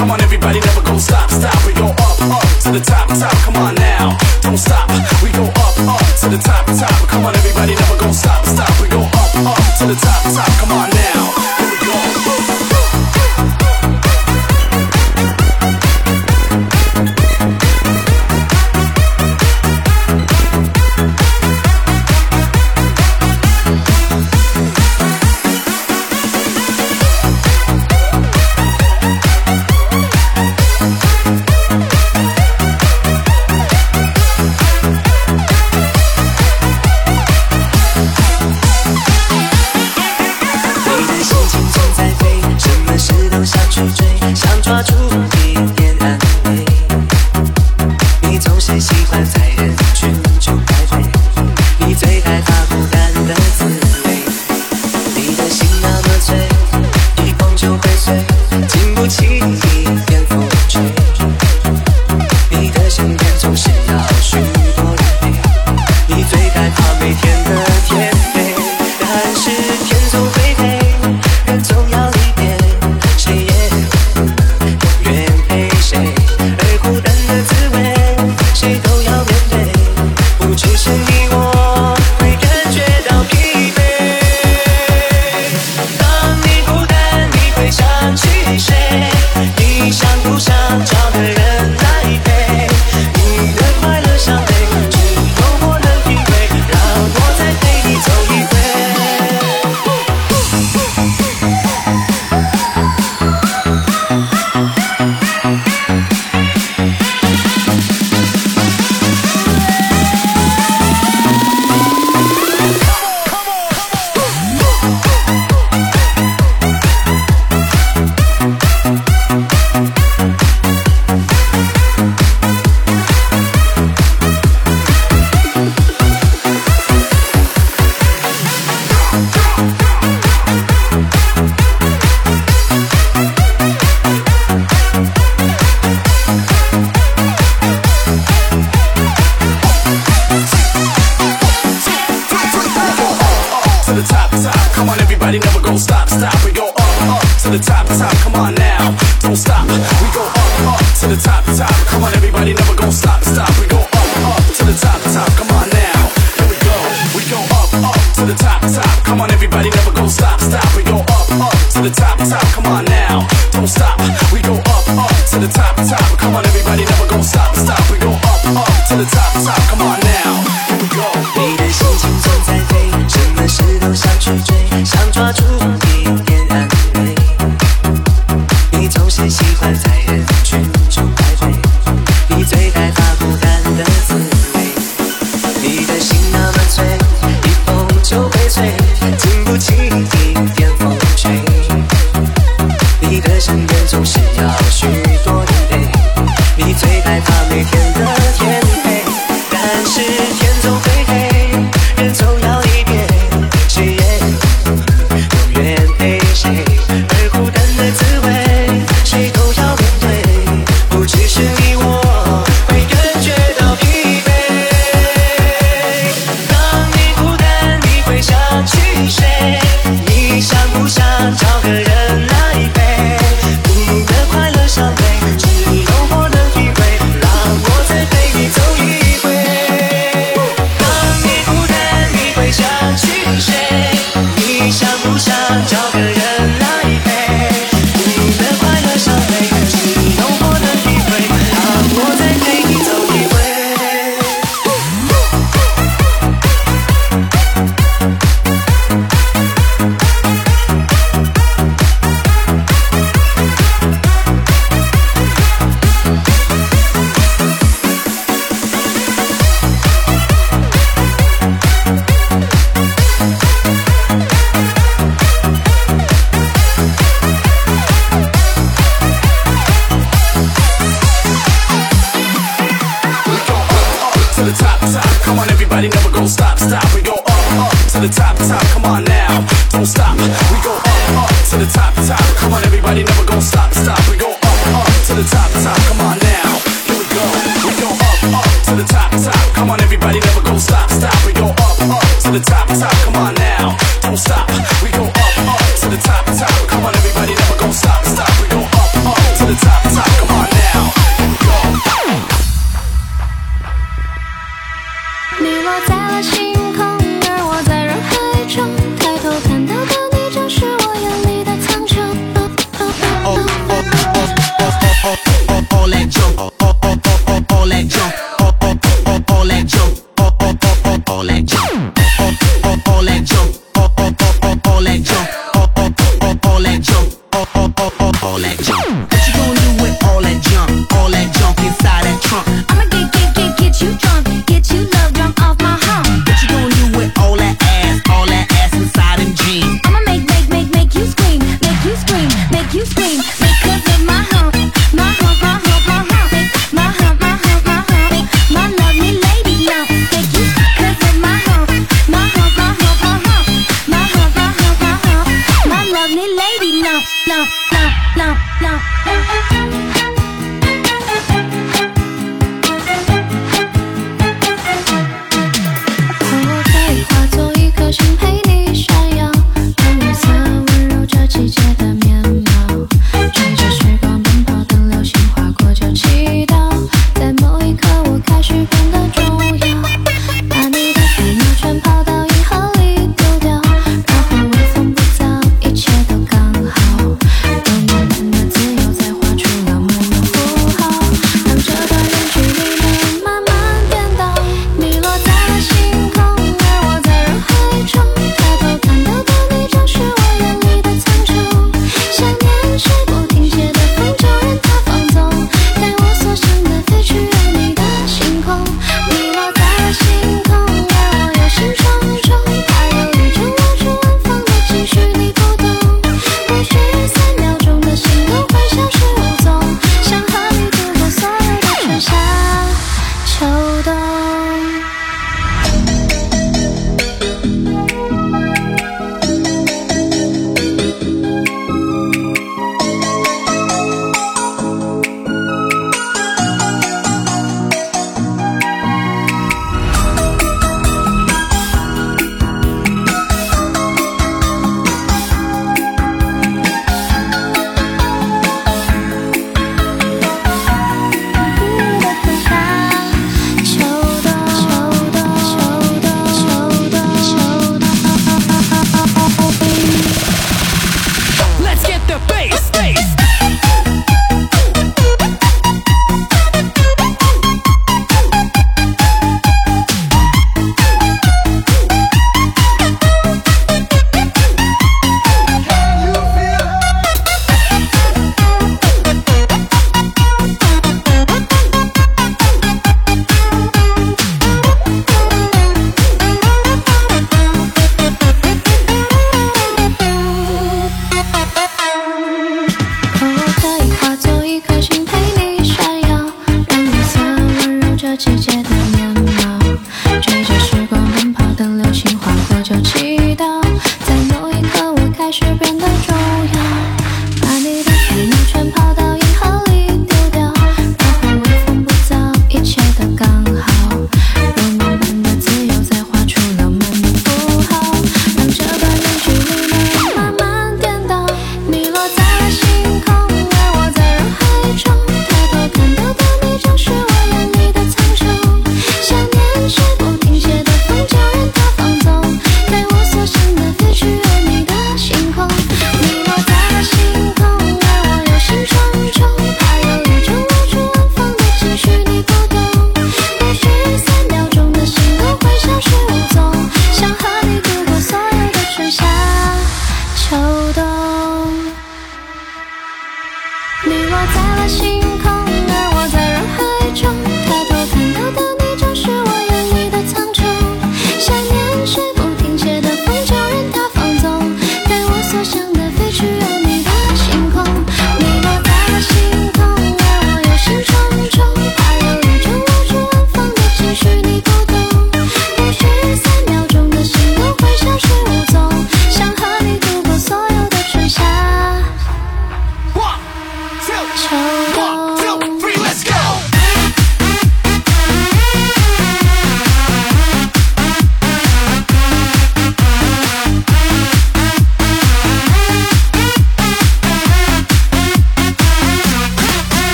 Come on, everybody, never go stop, stop. We go up, up to the top, top. Come on now, don't stop. We go up, up to the top, top. Come on, everybody, never go stop, stop. We go up, up to the top, top. Come on now. top. Come on now.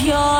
your